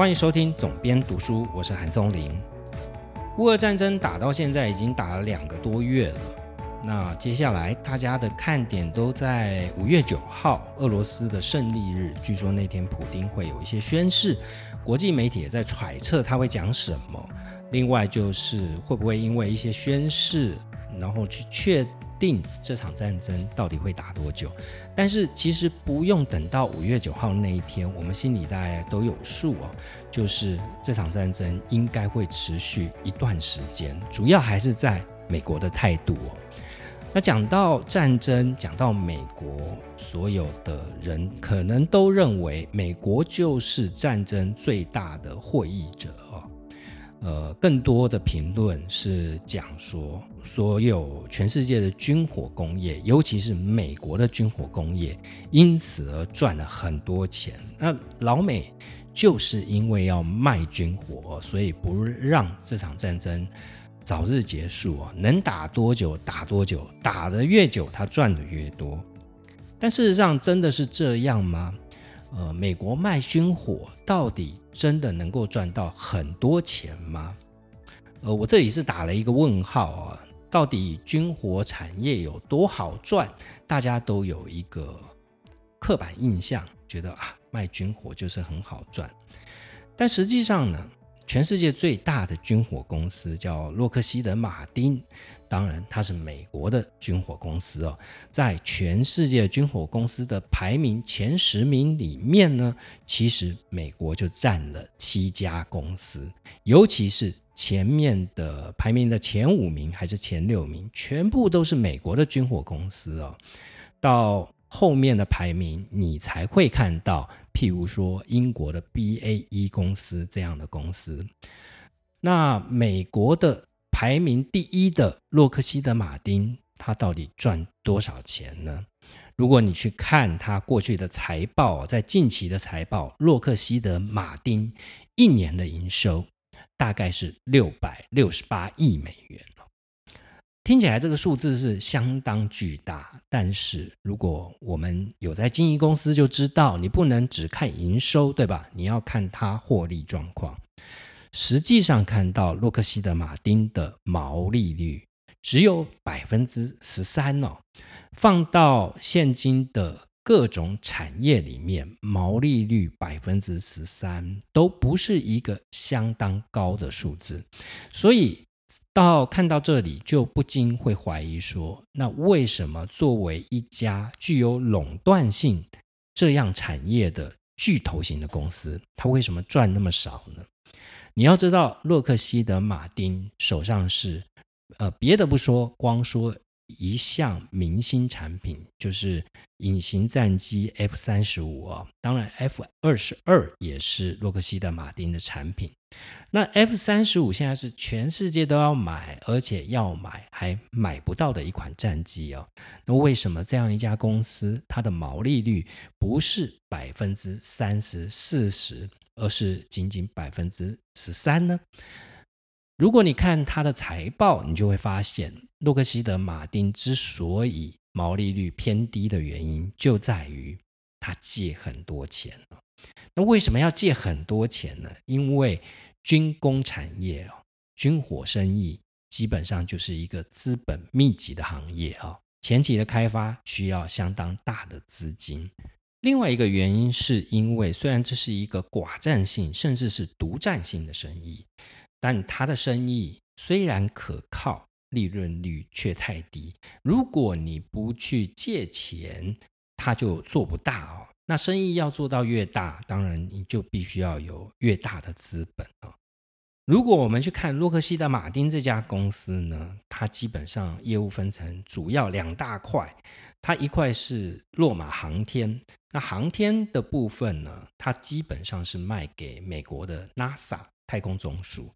欢迎收听总编读书，我是韩松林。乌俄战争打到现在已经打了两个多月了，那接下来大家的看点都在五月九号，俄罗斯的胜利日。据说那天普丁会有一些宣誓，国际媒体也在揣测他会讲什么。另外就是会不会因为一些宣誓，然后去确。定这场战争到底会打多久？但是其实不用等到五月九号那一天，我们心里大家都有数哦。就是这场战争应该会持续一段时间，主要还是在美国的态度哦。那讲到战争，讲到美国，所有的人可能都认为美国就是战争最大的获益者哦。呃，更多的评论是讲说，所有全世界的军火工业，尤其是美国的军火工业，因此而赚了很多钱。那老美就是因为要卖军火，所以不让这场战争早日结束啊，能打多久打多久，打得越久，他赚的越多。但事实上，真的是这样吗？呃，美国卖军火到底？真的能够赚到很多钱吗？呃，我这里是打了一个问号啊。到底军火产业有多好赚？大家都有一个刻板印象，觉得啊，卖军火就是很好赚。但实际上呢？全世界最大的军火公司叫洛克希德马丁，当然它是美国的军火公司哦。在全世界军火公司的排名前十名里面呢，其实美国就占了七家公司，尤其是前面的排名的前五名还是前六名，全部都是美国的军火公司哦。到后面的排名，你才会看到，譬如说英国的 BAE 公司这样的公司。那美国的排名第一的洛克希德马丁，它到底赚多少钱呢？如果你去看它过去的财报，在近期的财报，洛克希德马丁一年的营收大概是六百六十八亿美元。听起来这个数字是相当巨大，但是如果我们有在经营公司，就知道你不能只看营收，对吧？你要看它获利状况。实际上看到洛克希德马丁的毛利率只有百分之十三哦，放到现今的各种产业里面，毛利率百分之十三都不是一个相当高的数字，所以。到看到这里，就不禁会怀疑说：那为什么作为一家具有垄断性这样产业的巨头型的公司，它为什么赚那么少呢？你要知道，洛克希德马丁手上是，呃，别的不说，光说。一项明星产品就是隐形战机 F 三十五啊，当然 F 二十二也是洛克希德马丁的产品。那 F 三十五现在是全世界都要买，而且要买还买不到的一款战机哦。那为什么这样一家公司它的毛利率不是百分之三十四十，而是仅仅百分之十三呢？如果你看它的财报，你就会发现，洛克希德马丁之所以毛利率偏低的原因，就在于他借很多钱那为什么要借很多钱呢？因为军工产业哦，军火生意基本上就是一个资本密集的行业啊，前期的开发需要相当大的资金。另外一个原因是因为，虽然这是一个寡占性甚至是独占性的生意。但他的生意虽然可靠，利润率却太低。如果你不去借钱，他就做不大哦。那生意要做到越大，当然你就必须要有越大的资本啊。如果我们去看洛克希德马丁这家公司呢，它基本上业务分成主要两大块，它一块是洛马航天，那航天的部分呢，它基本上是卖给美国的 NASA。太空总署，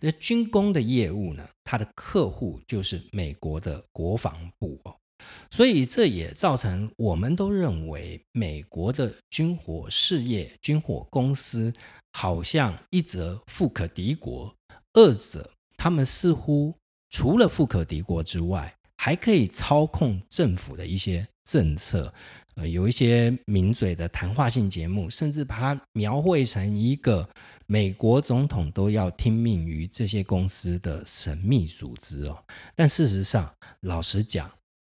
那军工的业务呢？它的客户就是美国的国防部哦，所以这也造成我们都认为美国的军火事业、军火公司好像一则富可敌国，二者他们似乎除了富可敌国之外，还可以操控政府的一些政策，呃有一些名嘴的谈话性节目，甚至把它描绘成一个美国总统都要听命于这些公司的神秘组织哦。但事实上，老实讲，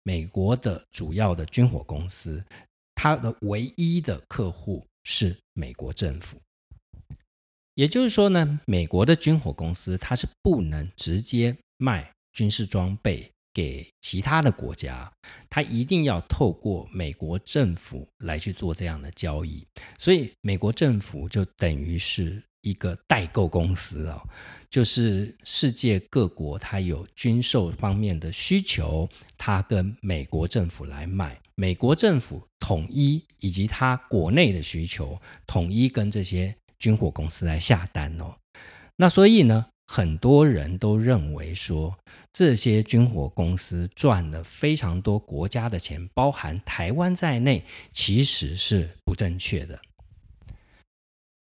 美国的主要的军火公司，它的唯一的客户是美国政府。也就是说呢，美国的军火公司它是不能直接卖军事装备给其他的国家，它一定要透过美国政府来去做这样的交易。所以，美国政府就等于是一个代购公司哦，就是世界各国它有军售方面的需求，它跟美国政府来买，美国政府统一以及它国内的需求统一跟这些。军火公司来下单哦，那所以呢，很多人都认为说，这些军火公司赚了非常多国家的钱，包含台湾在内，其实是不正确的。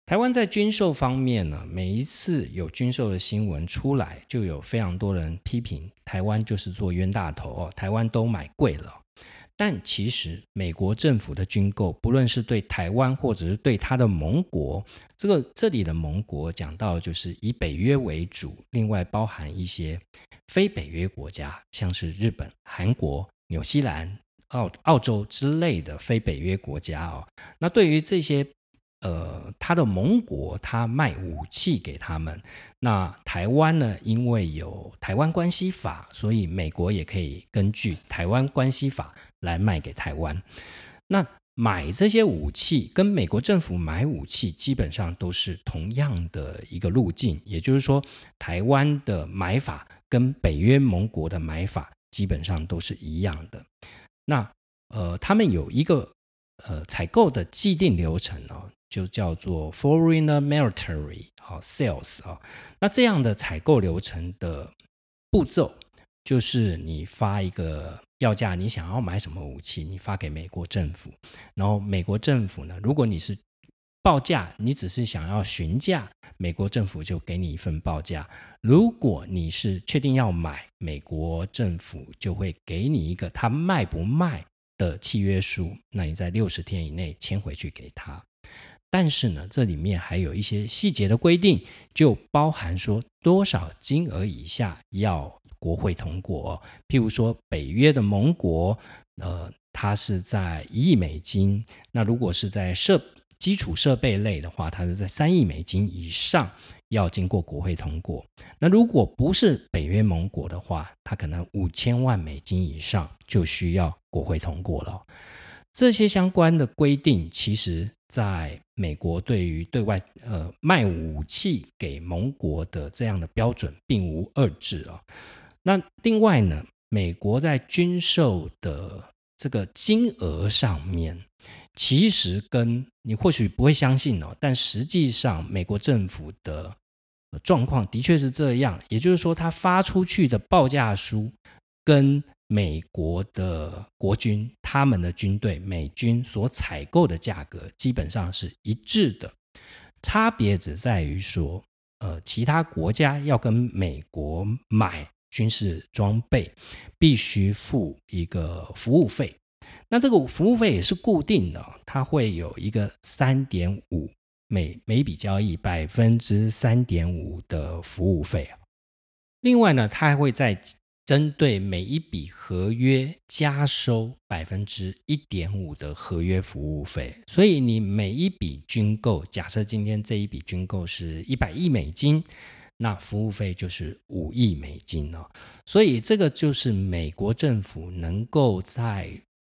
台湾在军售方面呢，每一次有军售的新闻出来，就有非常多人批评台湾就是做冤大头哦，台湾都买贵了。但其实，美国政府的军购，不论是对台湾，或者是对他的盟国，这个这里的盟国讲到就是以北约为主，另外包含一些非北约国家，像是日本、韩国、纽西兰、澳澳洲之类的非北约国家哦。那对于这些。呃，他的盟国他卖武器给他们，那台湾呢？因为有台湾关系法，所以美国也可以根据台湾关系法来卖给台湾。那买这些武器跟美国政府买武器基本上都是同样的一个路径，也就是说，台湾的买法跟北约盟国的买法基本上都是一样的。那呃，他们有一个呃采购的既定流程哦。就叫做 foreigner military 啊 sales 啊，那这样的采购流程的步骤，就是你发一个要价，你想要买什么武器，你发给美国政府，然后美国政府呢，如果你是报价，你只是想要询价，美国政府就给你一份报价；如果你是确定要买，美国政府就会给你一个他卖不卖的契约书，那你在六十天以内签回去给他。但是呢，这里面还有一些细节的规定，就包含说多少金额以下要国会通过。譬如说，北约的盟国，呃，它是在一亿美金；那如果是在设基础设备类的话，它是在三亿美金以上，要经过国会通过。那如果不是北约盟国的话，它可能五千万美金以上就需要国会通过了。这些相关的规定，其实。在美国，对于对外呃卖武器给盟国的这样的标准，并无二致啊。那另外呢，美国在军售的这个金额上面，其实跟你或许不会相信哦，但实际上美国政府的状况的确是这样。也就是说，他发出去的报价书跟美国的国军，他们的军队，美军所采购的价格基本上是一致的，差别只在于说，呃，其他国家要跟美国买军事装备，必须付一个服务费，那这个服务费也是固定的，它会有一个三点五每每笔交易百分之三点五的服务费啊，另外呢，它还会在。针对每一笔合约加收百分之一点五的合约服务费，所以你每一笔军购，假设今天这一笔军购是一百亿美金，那服务费就是五亿美金哦。所以这个就是美国政府能够在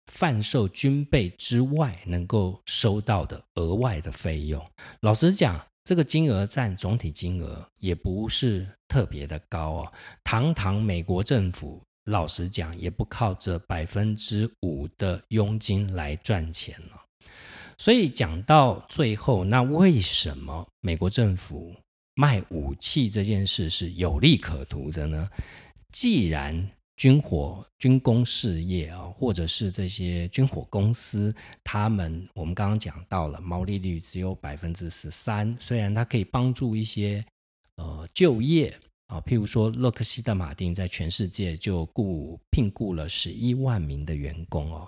贩售军备之外，能够收到的额外的费用。老实讲。这个金额占总体金额也不是特别的高哦。堂堂美国政府，老实讲也不靠这百分之五的佣金来赚钱了。所以讲到最后，那为什么美国政府卖武器这件事是有利可图的呢？既然军火、军工事业啊，或者是这些军火公司，他们我们刚刚讲到了毛利率只有百分之十三，虽然它可以帮助一些呃就业啊，譬如说洛克希德马丁在全世界就雇聘雇了十一万名的员工哦，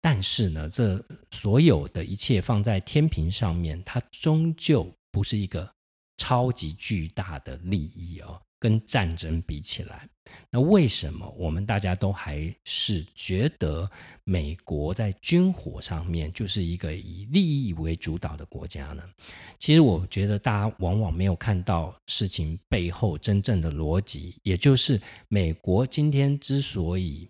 但是呢，这所有的一切放在天平上面，它终究不是一个超级巨大的利益哦。跟战争比起来，那为什么我们大家都还是觉得美国在军火上面就是一个以利益为主导的国家呢？其实我觉得大家往往没有看到事情背后真正的逻辑，也就是美国今天之所以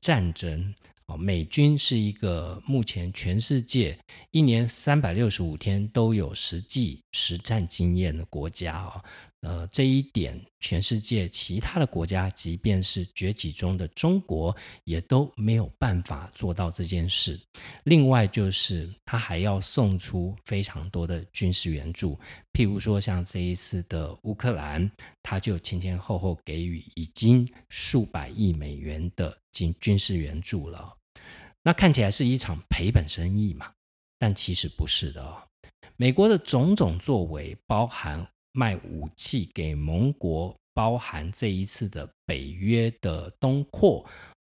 战争。哦，美军是一个目前全世界一年三百六十五天都有实际实战经验的国家哦。呃，这一点，全世界其他的国家，即便是崛起中的中国，也都没有办法做到这件事。另外，就是他还要送出非常多的军事援助，譬如说像这一次的乌克兰，他就前前后后给予已经数百亿美元的军军事援助了。那看起来是一场赔本生意嘛？但其实不是的哦。美国的种种作为，包含。卖武器给盟国，包含这一次的北约的东扩，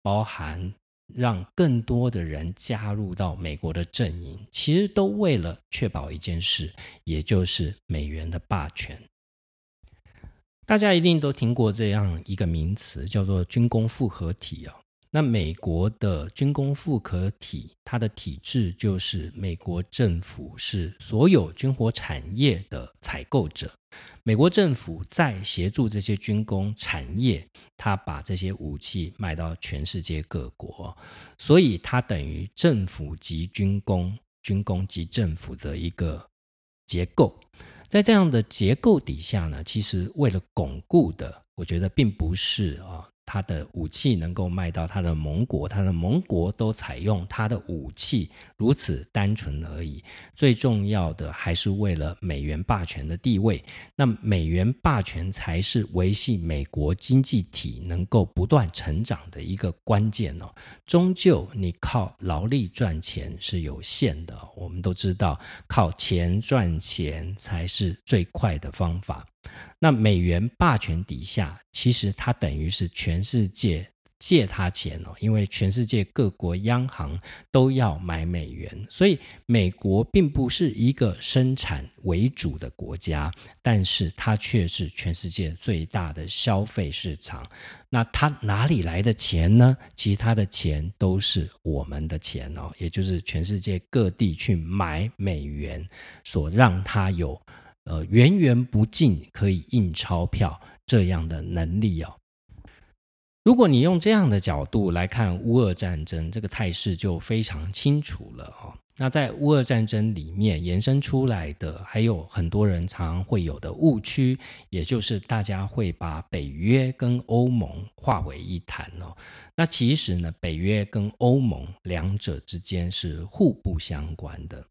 包含让更多的人加入到美国的阵营，其实都为了确保一件事，也就是美元的霸权。大家一定都听过这样一个名词，叫做军工复合体啊。那美国的军工复合体，它的体制就是美国政府是所有军火产业的采购者，美国政府在协助这些军工产业，它把这些武器卖到全世界各国，所以它等于政府及军工、军工及政府的一个结构。在这样的结构底下呢，其实为了巩固的，我觉得并不是啊。他的武器能够卖到他的盟国，他的盟国都采用他的武器，如此单纯而已。最重要的还是为了美元霸权的地位。那美元霸权才是维系美国经济体能够不断成长的一个关键哦。终究你靠劳力赚钱是有限的，我们都知道，靠钱赚钱才是最快的方法。那美元霸权底下，其实它等于是全世界借他钱哦，因为全世界各国央行都要买美元，所以美国并不是一个生产为主的国家，但是它却是全世界最大的消费市场。那它哪里来的钱呢？其他的钱都是我们的钱哦，也就是全世界各地去买美元，所让它有。呃，源源不尽可以印钞票这样的能力哦。如果你用这样的角度来看乌俄战争，这个态势就非常清楚了哦。那在乌俄战争里面延伸出来的，还有很多人常会有的误区，也就是大家会把北约跟欧盟化为一谈哦。那其实呢，北约跟欧盟两者之间是互不相关的。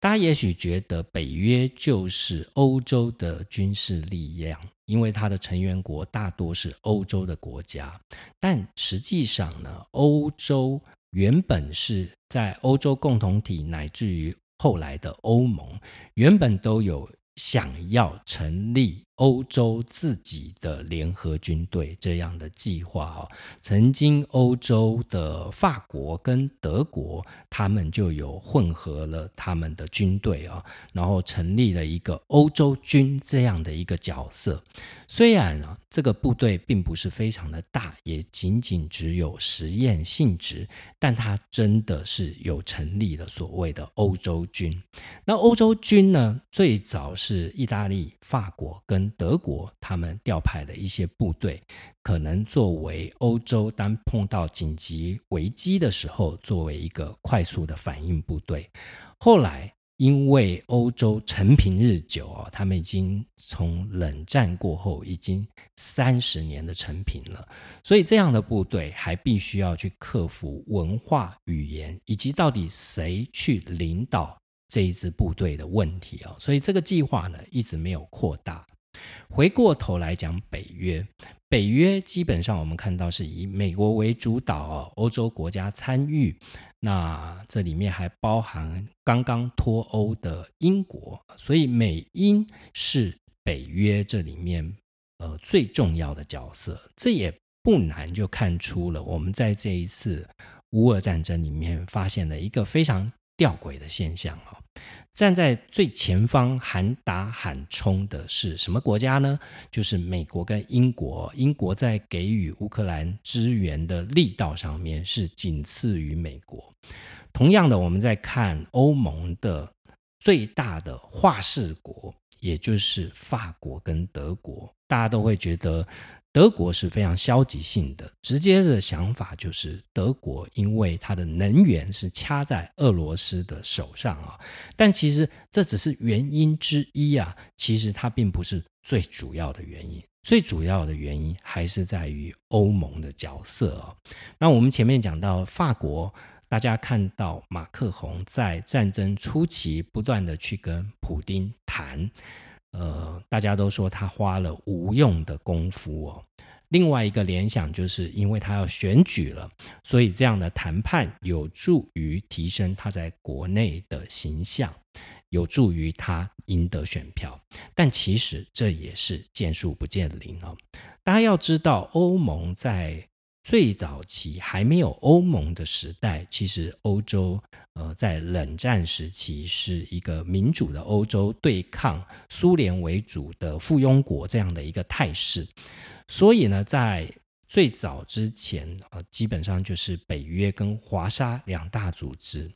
大家也许觉得北约就是欧洲的军事力量，因为它的成员国大多是欧洲的国家。但实际上呢，欧洲原本是在欧洲共同体，乃至于后来的欧盟，原本都有想要成立。欧洲自己的联合军队这样的计划哦，曾经欧洲的法国跟德国，他们就有混合了他们的军队啊，然后成立了一个欧洲军这样的一个角色。虽然呢，这个部队并不是非常的大，也仅仅只有实验性质，但它真的是有成立了所谓的欧洲军。那欧洲军呢，最早是意大利、法国跟德国他们调派的一些部队，可能作为欧洲当碰到紧急危机的时候，作为一个快速的反应部队。后来因为欧洲陈平日久哦，他们已经从冷战过后已经三十年的陈平了，所以这样的部队还必须要去克服文化、语言以及到底谁去领导这一支部队的问题哦。所以这个计划呢，一直没有扩大。回过头来讲，北约，北约基本上我们看到是以美国为主导，欧洲国家参与，那这里面还包含刚刚脱欧的英国，所以美英是北约这里面呃最重要的角色，这也不难就看出了我们在这一次乌俄战争里面发现了一个非常吊诡的现象哦。站在最前方喊打喊冲的是什么国家呢？就是美国跟英国。英国在给予乌克兰支援的力道上面是仅次于美国。同样的，我们在看欧盟的最大的化事国，也就是法国跟德国，大家都会觉得。德国是非常消极性的，直接的想法就是德国因为它的能源是掐在俄罗斯的手上啊，但其实这只是原因之一啊，其实它并不是最主要的原因，最主要的原因还是在于欧盟的角色哦。那我们前面讲到法国，大家看到马克宏在战争初期不断的去跟普丁谈。呃，大家都说他花了无用的功夫哦。另外一个联想就是因为他要选举了，所以这样的谈判有助于提升他在国内的形象，有助于他赢得选票。但其实这也是见树不见林哦。大家要知道，欧盟在最早期还没有欧盟的时代，其实欧洲。呃，在冷战时期，是一个民主的欧洲对抗苏联为主的附庸国这样的一个态势。所以呢，在最早之前，呃，基本上就是北约跟华沙两大组织。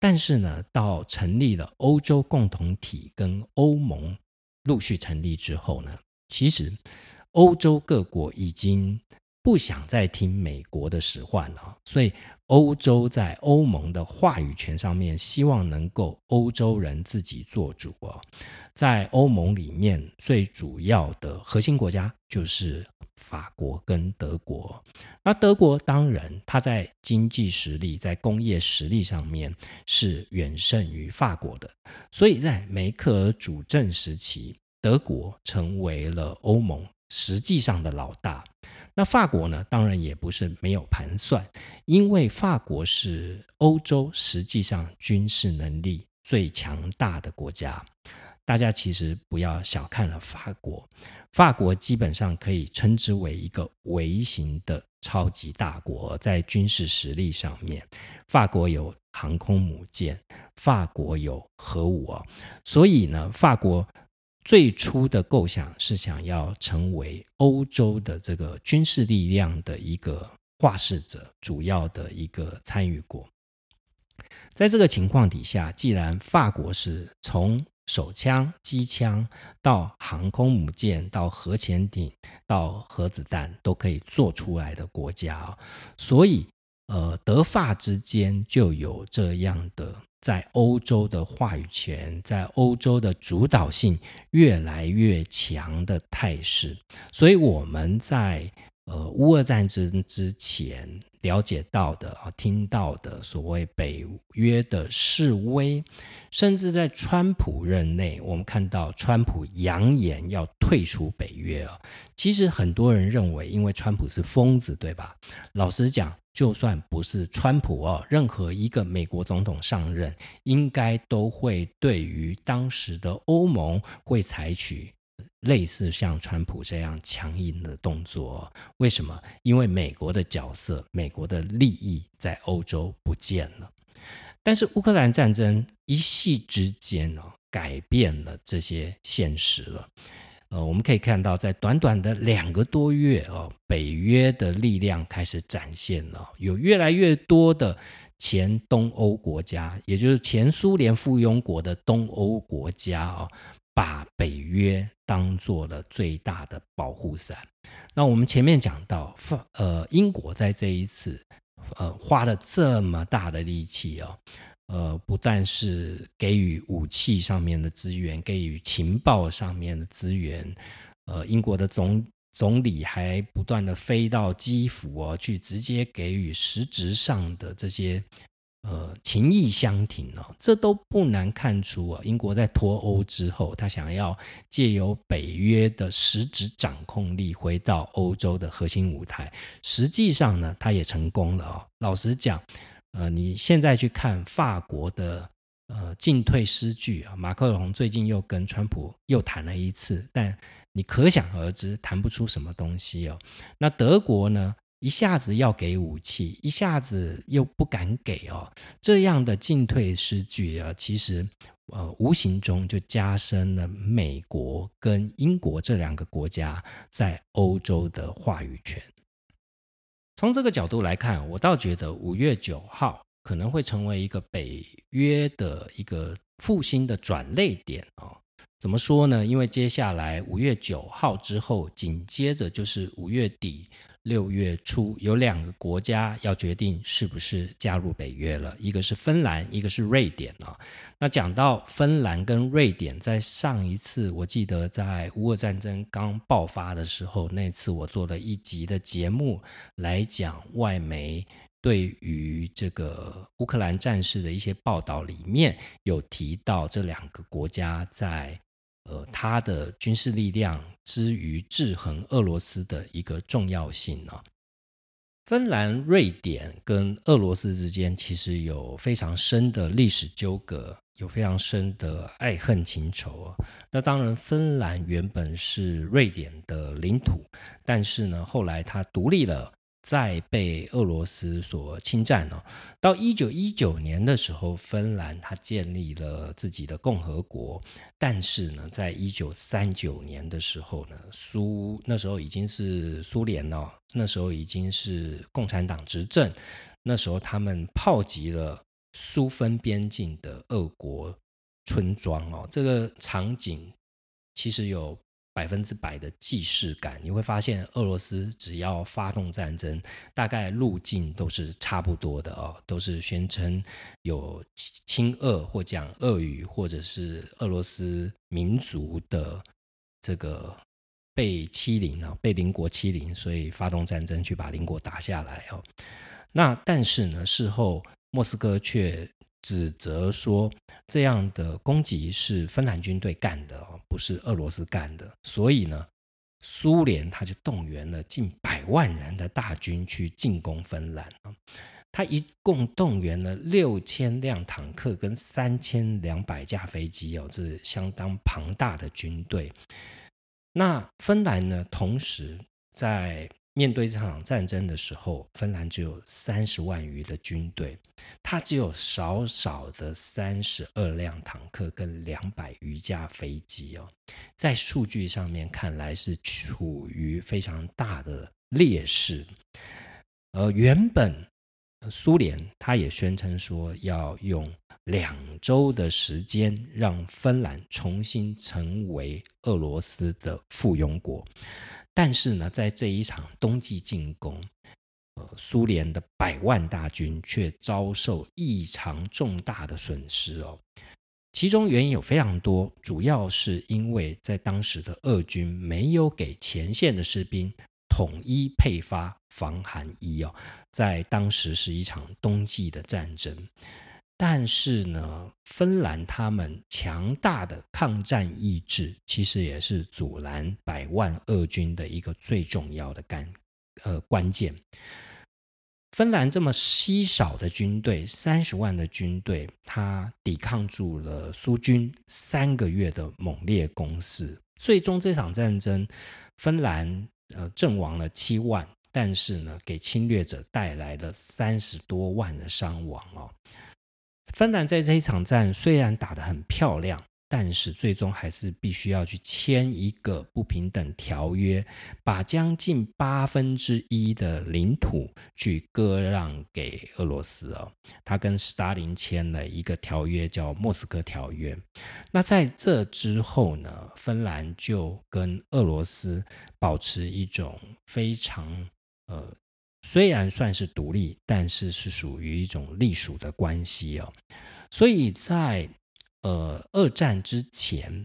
但是呢，到成立了欧洲共同体跟欧盟陆续成立之后呢，其实欧洲各国已经不想再听美国的使唤了，所以。欧洲在欧盟的话语权上面，希望能够欧洲人自己做主哦。在欧盟里面，最主要的核心国家就是法国跟德国。那德国当然，它在经济实力、在工业实力上面是远胜于法国的。所以在梅克尔主政时期，德国成为了欧盟实际上的老大。那法国呢？当然也不是没有盘算，因为法国是欧洲实际上军事能力最强大的国家。大家其实不要小看了法国，法国基本上可以称之为一个微型的超级大国，在军事实力上面，法国有航空母舰，法国有核武啊，所以呢，法国。最初的构想是想要成为欧洲的这个军事力量的一个画事者，主要的一个参与国。在这个情况底下，既然法国是从手枪、机枪到航空母舰、到核潜艇、到核子弹都可以做出来的国家，所以呃，德法之间就有这样的。在欧洲的话语权，在欧洲的主导性越来越强的态势，所以我们在呃乌俄战争之前了解到的啊，听到的所谓北约的示威，甚至在川普任内，我们看到川普扬言要退出北约啊。其实很多人认为，因为川普是疯子，对吧？老实讲。就算不是川普哦，任何一个美国总统上任，应该都会对于当时的欧盟会采取类似像川普这样强硬的动作。为什么？因为美国的角色、美国的利益在欧洲不见了。但是乌克兰战争一夕之间哦，改变了这些现实了。呃，我们可以看到，在短短的两个多月哦，北约的力量开始展现了，有越来越多的前东欧国家，也就是前苏联附庸国的东欧国家哦，把北约当做了最大的保护伞。那我们前面讲到，呃英国在这一次呃花了这么大的力气哦。呃，不但是给予武器上面的资源，给予情报上面的资源，呃，英国的总总理还不断的飞到基辅哦，去直接给予实质上的这些呃情谊相挺哦，这都不难看出啊，英国在脱欧之后，他想要借由北约的实质掌控力回到欧洲的核心舞台，实际上呢，他也成功了哦。老实讲。呃，你现在去看法国的呃进退失据啊，马克龙最近又跟川普又谈了一次，但你可想而知谈不出什么东西哦。那德国呢，一下子要给武器，一下子又不敢给哦，这样的进退失据啊，其实呃无形中就加深了美国跟英国这两个国家在欧洲的话语权。从这个角度来看，我倒觉得五月九号可能会成为一个北约的一个复兴的转类点啊。怎么说呢？因为接下来五月九号之后，紧接着就是五月底。六月初，有两个国家要决定是不是加入北约了，一个是芬兰，一个是瑞典啊。那讲到芬兰跟瑞典，在上一次我记得在乌俄战争刚爆发的时候，那次我做了一集的节目来讲外媒对于这个乌克兰战事的一些报道，里面有提到这两个国家在。呃，它的军事力量之于制衡俄罗斯的一个重要性呢？芬兰、瑞典跟俄罗斯之间其实有非常深的历史纠葛，有非常深的爱恨情仇啊。那当然，芬兰原本是瑞典的领土，但是呢，后来它独立了。再被俄罗斯所侵占哦。到一九一九年的时候，芬兰它建立了自己的共和国。但是呢，在一九三九年的时候呢，苏那时候已经是苏联了，那时候已经是共产党执政。那时候他们炮击了苏芬边境的俄国村庄哦，这个场景其实有。百分之百的既视感，你会发现俄罗斯只要发动战争，大概路径都是差不多的哦，都是宣称有亲俄或讲俄语，或者是俄罗斯民族的这个被欺凌啊，被邻国欺凌，所以发动战争去把邻国打下来哦。那但是呢，事后莫斯科却。指责说这样的攻击是芬兰军队干的哦，不是俄罗斯干的。所以呢，苏联他就动员了近百万人的大军去进攻芬兰啊。他一共动员了六千辆坦克跟三千两百架飞机哦，这是相当庞大的军队。那芬兰呢，同时在面对这场战争的时候，芬兰只有三十万余的军队，它只有少少的三十二辆坦克跟两百余架飞机哦，在数据上面看来是处于非常大的劣势。而原本苏联他也宣称说要用两周的时间让芬兰重新成为俄罗斯的附庸国。但是呢，在这一场冬季进攻，呃，苏联的百万大军却遭受异常重大的损失哦。其中原因有非常多，主要是因为在当时的俄军没有给前线的士兵统一配发防寒衣哦。在当时是一场冬季的战争。但是呢，芬兰他们强大的抗战意志，其实也是阻拦百万俄军的一个最重要的干呃关键。芬兰这么稀少的军队，三十万的军队，他抵抗住了苏军三个月的猛烈攻势。最终这场战争，芬兰呃阵亡了七万，但是呢，给侵略者带来了三十多万的伤亡哦。芬兰在这一场战虽然打得很漂亮，但是最终还是必须要去签一个不平等条约，把将近八分之一的领土去割让给俄罗斯哦。他跟斯大林签了一个条约，叫《莫斯科条约》。那在这之后呢，芬兰就跟俄罗斯保持一种非常呃。虽然算是独立，但是是属于一种隶属的关系哦。所以在呃二战之前，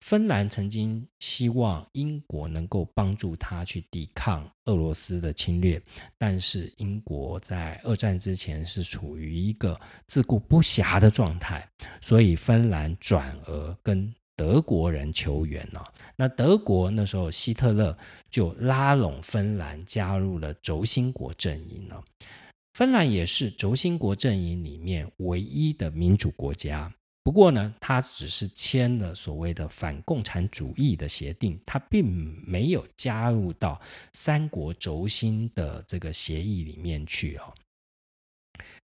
芬兰曾经希望英国能够帮助他去抵抗俄罗斯的侵略，但是英国在二战之前是处于一个自顾不暇的状态，所以芬兰转而跟。德国人求援了，那德国那时候希特勒就拉拢芬兰加入了轴心国阵营了。芬兰也是轴心国阵营里面唯一的民主国家，不过呢，他只是签了所谓的反共产主义的协定，他并没有加入到三国轴心的这个协议里面去哦。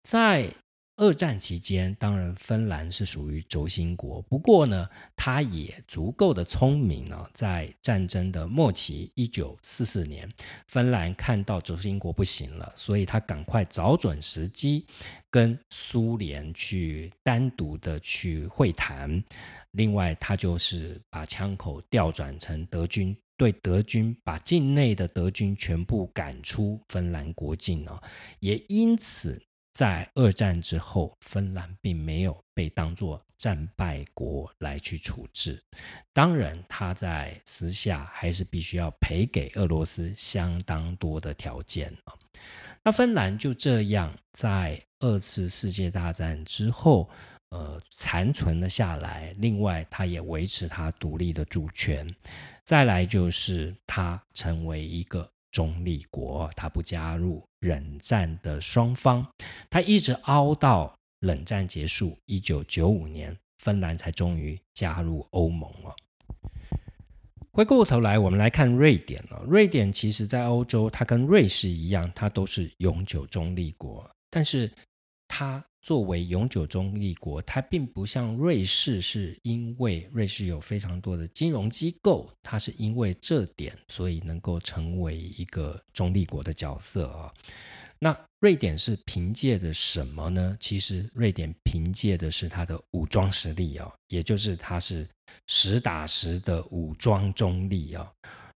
在二战期间，当然芬兰是属于轴心国，不过呢，他也足够的聪明呢，在战争的末期，一九四四年，芬兰看到轴心国不行了，所以他赶快找准时机。跟苏联去单独的去会谈，另外他就是把枪口调转成德军，对德军把境内的德军全部赶出芬兰国境啊，也因此在二战之后，芬兰并没有被当作战败国来去处置。当然，他在私下还是必须要赔给俄罗斯相当多的条件啊。那芬兰就这样在二次世界大战之后，呃，残存了下来。另外，它也维持它独立的主权。再来就是它成为一个中立国，他不加入冷战的双方。他一直熬到冷战结束，一九九五年，芬兰才终于加入欧盟了。回过头来，我们来看瑞典了。瑞典其实，在欧洲，它跟瑞士一样，它都是永久中立国。但是，它作为永久中立国，它并不像瑞士，是因为瑞士有非常多的金融机构，它是因为这点，所以能够成为一个中立国的角色啊。那瑞典是凭借着什么呢？其实，瑞典凭借的是它的武装实力啊，也就是它是。实打实的武装中立啊，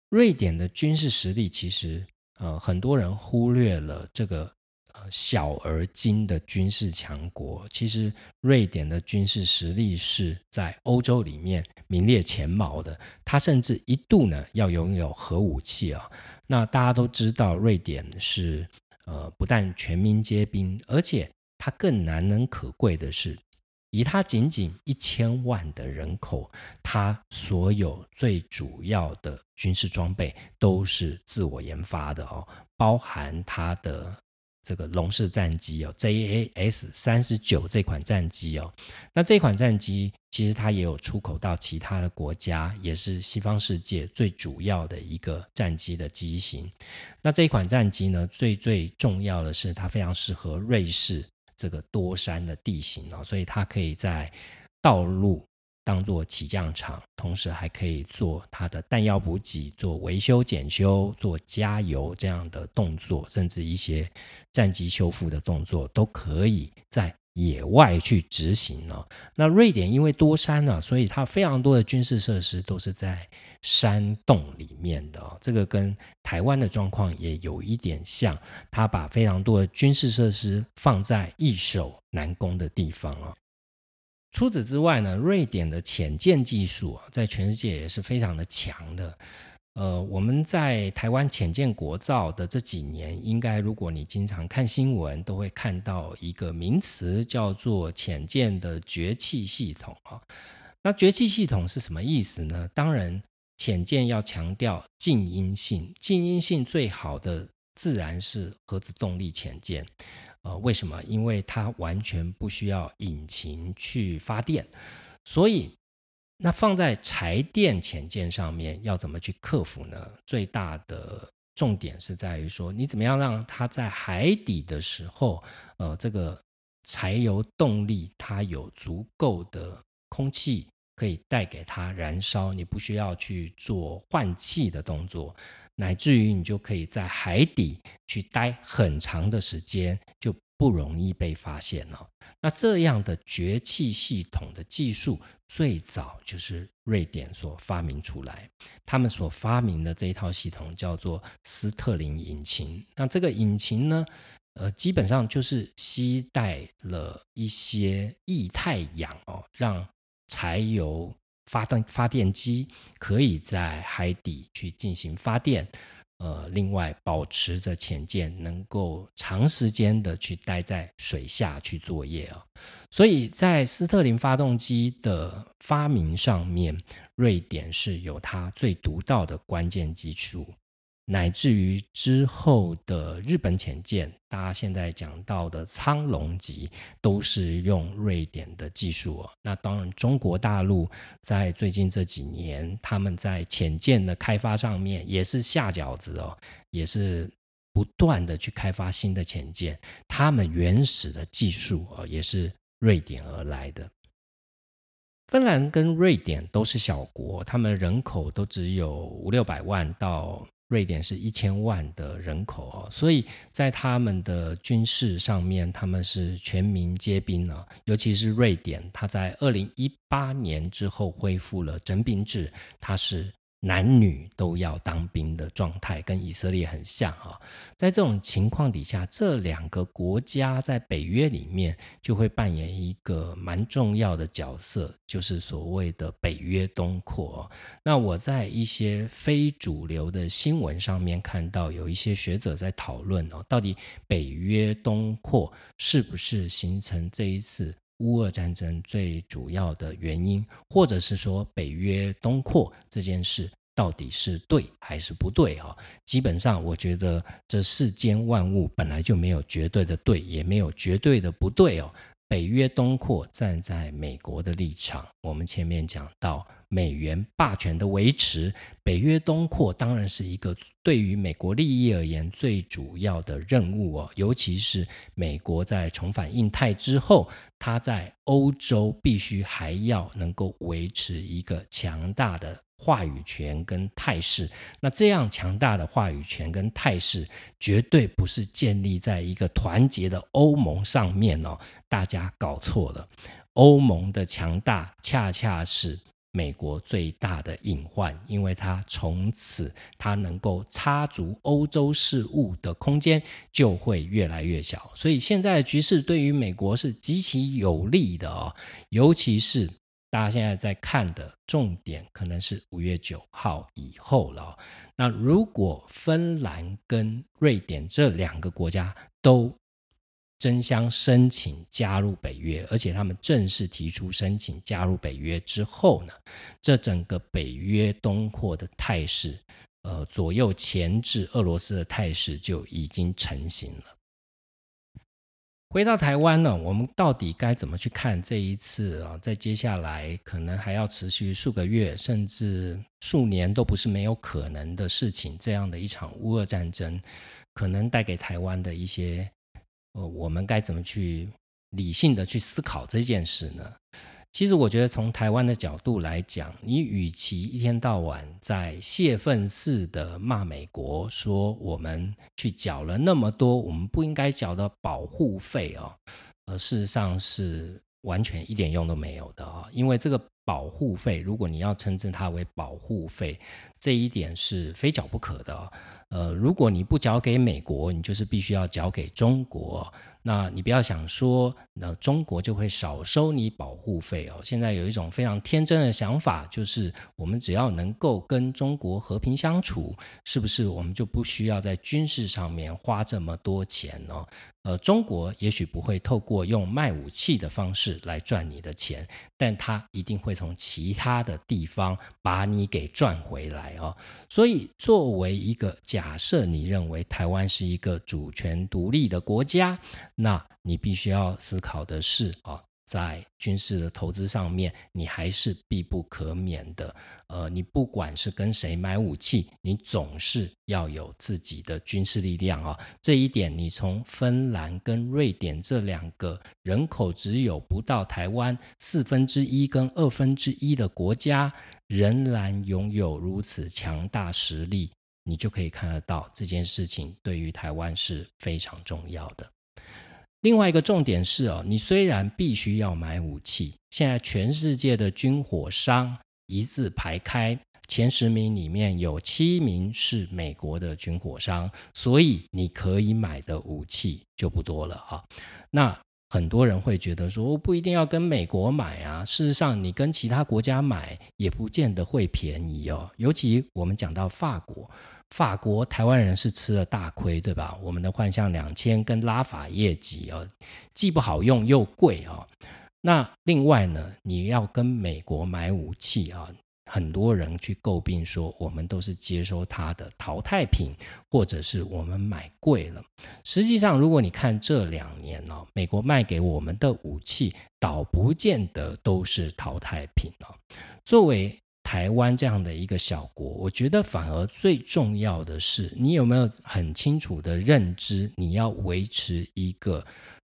瑞典的军事实力其实呃很多人忽略了这个小而精的军事强国，其实瑞典的军事实力是在欧洲里面名列前茅的，它甚至一度呢要拥有核武器啊。那大家都知道，瑞典是呃不但全民皆兵，而且它更难能可贵的是。以它仅仅一千万的人口，它所有最主要的军事装备都是自我研发的哦，包含它的这个龙式战机哦，JAS 三十九这款战机哦，那这款战机其实它也有出口到其他的国家，也是西方世界最主要的一个战机的机型。那这款战机呢，最最重要的是它非常适合瑞士。这个多山的地形哦，所以它可以在道路当做起降场，同时还可以做它的弹药补给、做维修检修、做加油这样的动作，甚至一些战机修复的动作，都可以在。野外去执行了。那瑞典因为多山呢，所以它非常多的军事设施都是在山洞里面的。这个跟台湾的状况也有一点像，它把非常多的军事设施放在易守难攻的地方啊。除此之外呢，瑞典的潜舰技术啊，在全世界也是非常的强的。呃，我们在台湾浅见国造的这几年，应该如果你经常看新闻，都会看到一个名词叫做浅见的绝气系统啊。那绝气系统是什么意思呢？当然，浅见要强调静音性，静音性最好的自然是核子动力潜舰。呃，为什么？因为它完全不需要引擎去发电，所以。那放在柴电潜舰上面要怎么去克服呢？最大的重点是在于说，你怎么样让它在海底的时候，呃，这个柴油动力它有足够的空气可以带给它燃烧，你不需要去做换气的动作，乃至于你就可以在海底去待很长的时间，就不容易被发现了。那这样的绝气系统的技术。最早就是瑞典所发明出来，他们所发明的这一套系统叫做斯特林引擎。那这个引擎呢，呃，基本上就是携带了一些液态氧哦，让柴油发动发电机可以在海底去进行发电。呃，另外保持着潜舰能够长时间的去待在水下去作业啊，所以在斯特林发动机的发明上面，瑞典是有它最独到的关键技术。乃至于之后的日本潜舰，大家现在讲到的苍龙级，都是用瑞典的技术哦。那当然，中国大陆在最近这几年，他们在潜舰的开发上面也是下饺子哦，也是不断的去开发新的潜舰，他们原始的技术哦，也是瑞典而来的。芬兰跟瑞典都是小国，他们人口都只有五六百万到。瑞典是一千万的人口哦，所以在他们的军事上面，他们是全民皆兵啊。尤其是瑞典，它在二零一八年之后恢复了征兵制，它是。男女都要当兵的状态，跟以色列很像啊。在这种情况底下，这两个国家在北约里面就会扮演一个蛮重要的角色，就是所谓的北约东扩。那我在一些非主流的新闻上面看到，有一些学者在讨论哦，到底北约东扩是不是形成这一次乌俄战争最主要的原因，或者是说北约东扩这件事？到底是对还是不对啊？基本上，我觉得这世间万物本来就没有绝对的对，也没有绝对的不对哦。北约东扩，站在美国的立场，我们前面讲到美元霸权的维持，北约东扩当然是一个对于美国利益而言最主要的任务哦。尤其是美国在重返印太之后，它在欧洲必须还要能够维持一个强大的。话语权跟态势，那这样强大的话语权跟态势，绝对不是建立在一个团结的欧盟上面哦。大家搞错了，欧盟的强大恰恰是美国最大的隐患，因为它从此它能够插足欧洲事务的空间就会越来越小。所以现在的局势对于美国是极其有利的哦，尤其是。大家现在在看的重点可能是五月九号以后了。那如果芬兰跟瑞典这两个国家都争相申请加入北约，而且他们正式提出申请加入北约之后呢，这整个北约东扩的态势，呃，左右钳制俄罗斯的态势就已经成型了。回到台湾呢，我们到底该怎么去看这一次啊？在接下来可能还要持续数个月，甚至数年都不是没有可能的事情。这样的一场乌俄战争，可能带给台湾的一些，呃，我们该怎么去理性的去思考这件事呢？其实我觉得，从台湾的角度来讲，你与其一天到晚在泄愤似的骂美国，说我们去缴了那么多我们不应该缴的保护费哦，而，事实上是完全一点用都没有的啊。因为这个保护费，如果你要称之它为保护费，这一点是非缴不可的。呃，如果你不缴给美国，你就是必须要缴给中国。那你不要想说，那中国就会少收你保护费哦。现在有一种非常天真的想法，就是我们只要能够跟中国和平相处，是不是我们就不需要在军事上面花这么多钱呢？呃，中国也许不会透过用卖武器的方式来赚你的钱，但他一定会从其他的地方把你给赚回来哦。所以，作为一个假设，你认为台湾是一个主权独立的国家。那你必须要思考的是啊，在军事的投资上面，你还是必不可免的。呃，你不管是跟谁买武器，你总是要有自己的军事力量啊。这一点，你从芬兰跟瑞典这两个人口只有不到台湾四分之一跟二分之一的国家，仍然拥有如此强大实力，你就可以看得到这件事情对于台湾是非常重要的。另外一个重点是哦，你虽然必须要买武器，现在全世界的军火商一字排开，前十名里面有七名是美国的军火商，所以你可以买的武器就不多了啊。那很多人会觉得说，不一定要跟美国买啊。事实上，你跟其他国家买也不见得会便宜哦。尤其我们讲到法国。法国台湾人是吃了大亏，对吧？我们的幻象两千跟拉法叶级哦，既不好用又贵哦。那另外呢，你要跟美国买武器啊，很多人去诟病说，我们都是接收它的淘汰品，或者是我们买贵了。实际上，如果你看这两年呢，美国卖给我们的武器，倒不见得都是淘汰品哦。作为台湾这样的一个小国，我觉得反而最重要的是，你有没有很清楚的认知，你要维持一个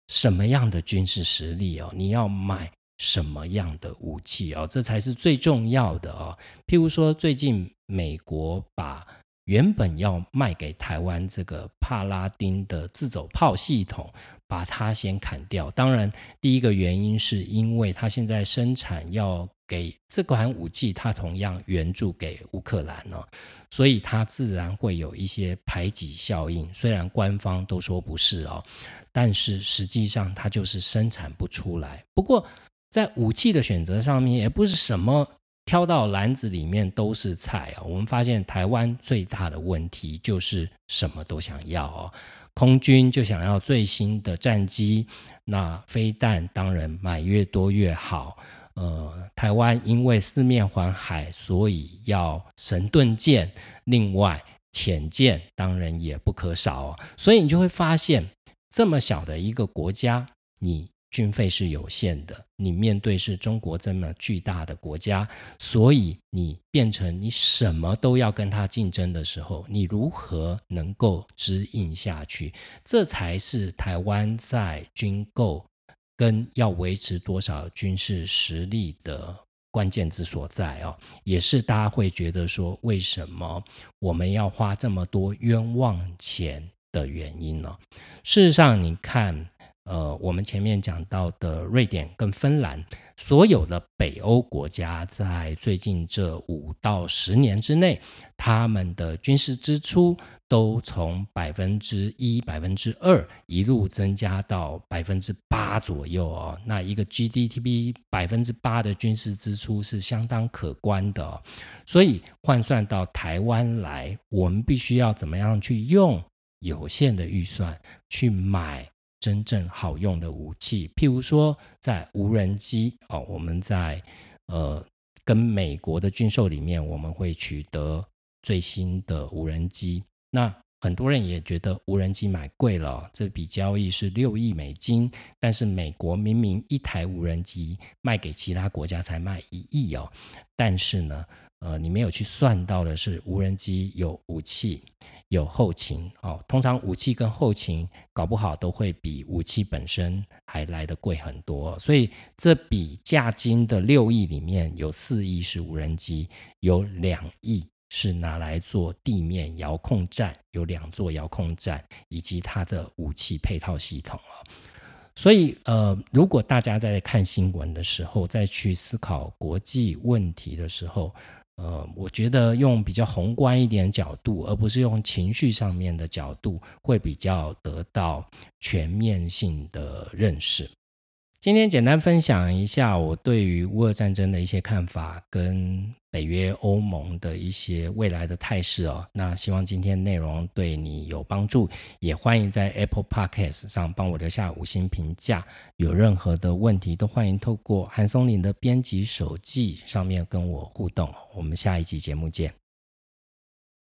什么样的军事实力哦？你要买什么样的武器哦？这才是最重要的哦。譬如说，最近美国把原本要卖给台湾这个帕拉丁的自走炮系统，把它先砍掉。当然，第一个原因是因为它现在生产要。给这款武器，它同样援助给乌克兰哦，所以它自然会有一些排挤效应。虽然官方都说不是哦，但是实际上它就是生产不出来。不过在武器的选择上面，也不是什么挑到篮子里面都是菜啊。我们发现台湾最大的问题就是什么都想要哦，空军就想要最新的战机，那飞弹当然买越多越好。呃，台湾因为四面环海，所以要神盾舰，另外潜舰当然也不可少哦。所以你就会发现，这么小的一个国家，你军费是有限的，你面对是中国这么巨大的国家，所以你变成你什么都要跟他竞争的时候，你如何能够支应下去？这才是台湾在军购。跟要维持多少军事实力的关键之所在哦，也是大家会觉得说，为什么我们要花这么多冤枉钱的原因呢？事实上，你看。呃，我们前面讲到的瑞典跟芬兰，所有的北欧国家在最近这五到十年之内，他们的军事支出都从百分之一、百分之二一路增加到百分之八左右哦。那一个 GDP 百分之八的军事支出是相当可观的，所以换算到台湾来，我们必须要怎么样去用有限的预算去买？真正好用的武器，譬如说在无人机哦，我们在呃跟美国的军售里面，我们会取得最新的无人机。那很多人也觉得无人机买贵了，这笔交易是六亿美金，但是美国明明一台无人机卖给其他国家才卖一亿哦，但是呢，呃，你没有去算到的是无人机有武器。有后勤哦，通常武器跟后勤搞不好都会比武器本身还来得贵很多，所以这笔价金的六亿里面有四亿是无人机，有两亿是拿来做地面遥控站，有两座遥控站以及它的武器配套系统啊。所以呃，如果大家在看新闻的时候，再去思考国际问题的时候，呃，我觉得用比较宏观一点角度，而不是用情绪上面的角度，会比较得到全面性的认识。今天简单分享一下我对于乌俄战争的一些看法，跟北约、欧盟的一些未来的态势哦。那希望今天内容对你有帮助，也欢迎在 Apple Podcast 上帮我留下五星评价。有任何的问题，都欢迎透过韩松林的编辑手记上面跟我互动。我们下一集节目见。